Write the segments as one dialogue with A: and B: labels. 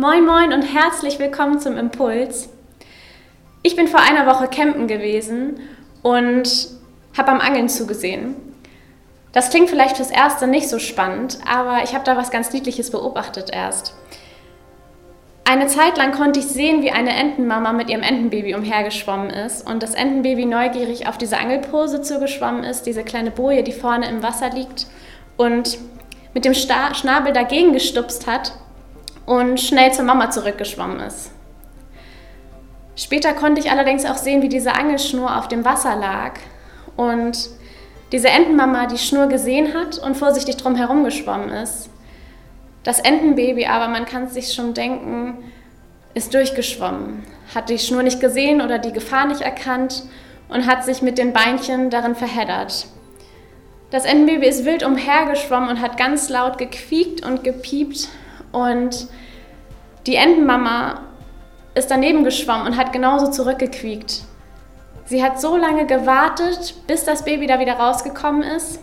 A: Moin moin und herzlich willkommen zum Impuls. Ich bin vor einer Woche campen gewesen und habe am Angeln zugesehen. Das klingt vielleicht fürs Erste nicht so spannend, aber ich habe da was ganz Niedliches beobachtet erst. Eine Zeit lang konnte ich sehen, wie eine Entenmama mit ihrem Entenbaby umhergeschwommen ist und das Entenbaby neugierig auf diese Angelpose zugeschwommen ist, diese kleine Boje, die vorne im Wasser liegt und mit dem Schnabel dagegen gestupst hat und schnell zur Mama zurückgeschwommen ist. Später konnte ich allerdings auch sehen, wie diese Angelschnur auf dem Wasser lag und diese Entenmama die Schnur gesehen hat und vorsichtig drum herum geschwommen ist das Entenbaby aber, man kann es sich schon denken, ist durchgeschwommen, hat die Schnur nicht gesehen oder die Gefahr nicht erkannt und hat sich mit den Beinchen darin verheddert. Das Entenbaby ist wild umhergeschwommen und hat ganz laut gequiekt und gepiept und die Entenmama ist daneben geschwommen und hat genauso zurückgequiekt. Sie hat so lange gewartet, bis das Baby da wieder rausgekommen ist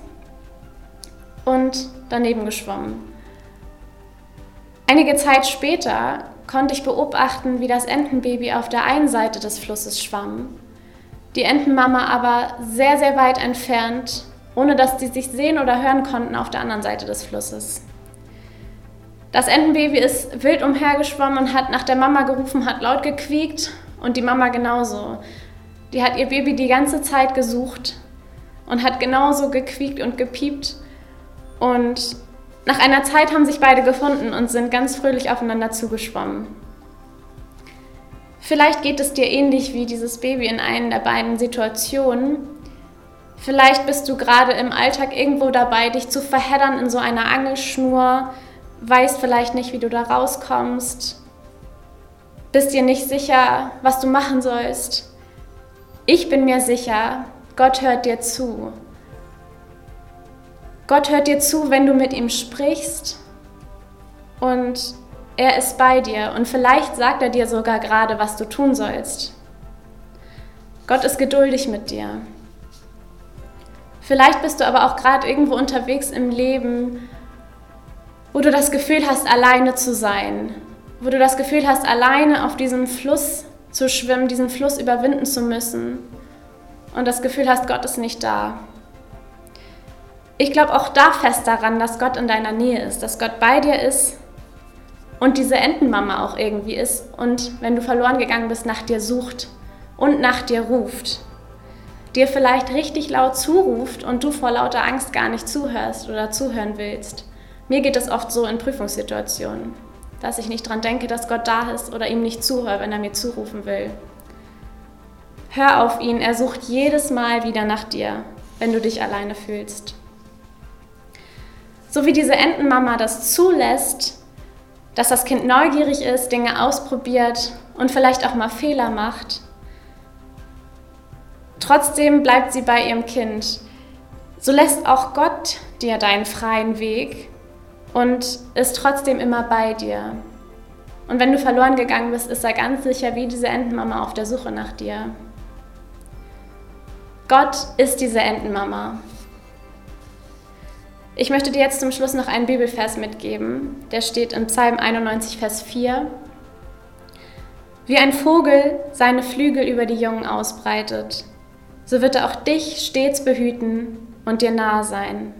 A: und daneben geschwommen. Einige Zeit später konnte ich beobachten, wie das Entenbaby auf der einen Seite des Flusses schwamm, die Entenmama aber sehr, sehr weit entfernt, ohne dass sie sich sehen oder hören konnten, auf der anderen Seite des Flusses. Das Entenbaby ist wild umhergeschwommen und hat nach der Mama gerufen, hat laut gequiekt und die Mama genauso. Die hat ihr Baby die ganze Zeit gesucht und hat genauso gequiekt und gepiept und nach einer Zeit haben sich beide gefunden und sind ganz fröhlich aufeinander zugeschwommen. Vielleicht geht es dir ähnlich wie dieses Baby in einer der beiden Situationen. Vielleicht bist du gerade im Alltag irgendwo dabei, dich zu verheddern in so einer Angelschnur, weißt vielleicht nicht, wie du da rauskommst, bist dir nicht sicher, was du machen sollst. Ich bin mir sicher, Gott hört dir zu Gott hört dir zu, wenn du mit ihm sprichst und er ist bei dir und vielleicht sagt er dir sogar gerade, was du tun sollst. Gott ist geduldig mit dir. Vielleicht bist du aber auch gerade irgendwo unterwegs im Leben, wo du das Gefühl hast, alleine zu sein, wo du das Gefühl hast, alleine auf diesem Fluss zu schwimmen, diesen Fluss überwinden zu müssen und das Gefühl hast, Gott ist nicht da. Ich glaube auch da fest daran, dass Gott in deiner Nähe ist, dass Gott bei dir ist und diese Entenmama auch irgendwie ist und wenn du verloren gegangen bist, nach dir sucht und nach dir ruft. Dir vielleicht richtig laut zuruft und du vor lauter Angst gar nicht zuhörst oder zuhören willst. Mir geht es oft so in Prüfungssituationen, dass ich nicht dran denke, dass Gott da ist oder ihm nicht zuhöre, wenn er mir zurufen will. Hör auf ihn, er sucht jedes Mal wieder nach dir, wenn du dich alleine fühlst. So wie diese Entenmama das zulässt, dass das Kind neugierig ist, Dinge ausprobiert und vielleicht auch mal Fehler macht. Trotzdem bleibt sie bei ihrem Kind. So lässt auch Gott dir deinen freien Weg und ist trotzdem immer bei dir. Und wenn du verloren gegangen bist, ist er ganz sicher wie diese Entenmama auf der Suche nach dir. Gott ist diese Entenmama. Ich möchte dir jetzt zum Schluss noch einen Bibelvers mitgeben. Der steht in Psalm 91, Vers 4. Wie ein Vogel seine Flügel über die Jungen ausbreitet, so wird er auch dich stets behüten und dir nahe sein.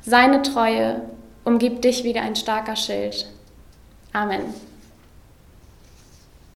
A: Seine Treue umgibt dich wie ein starker Schild. Amen.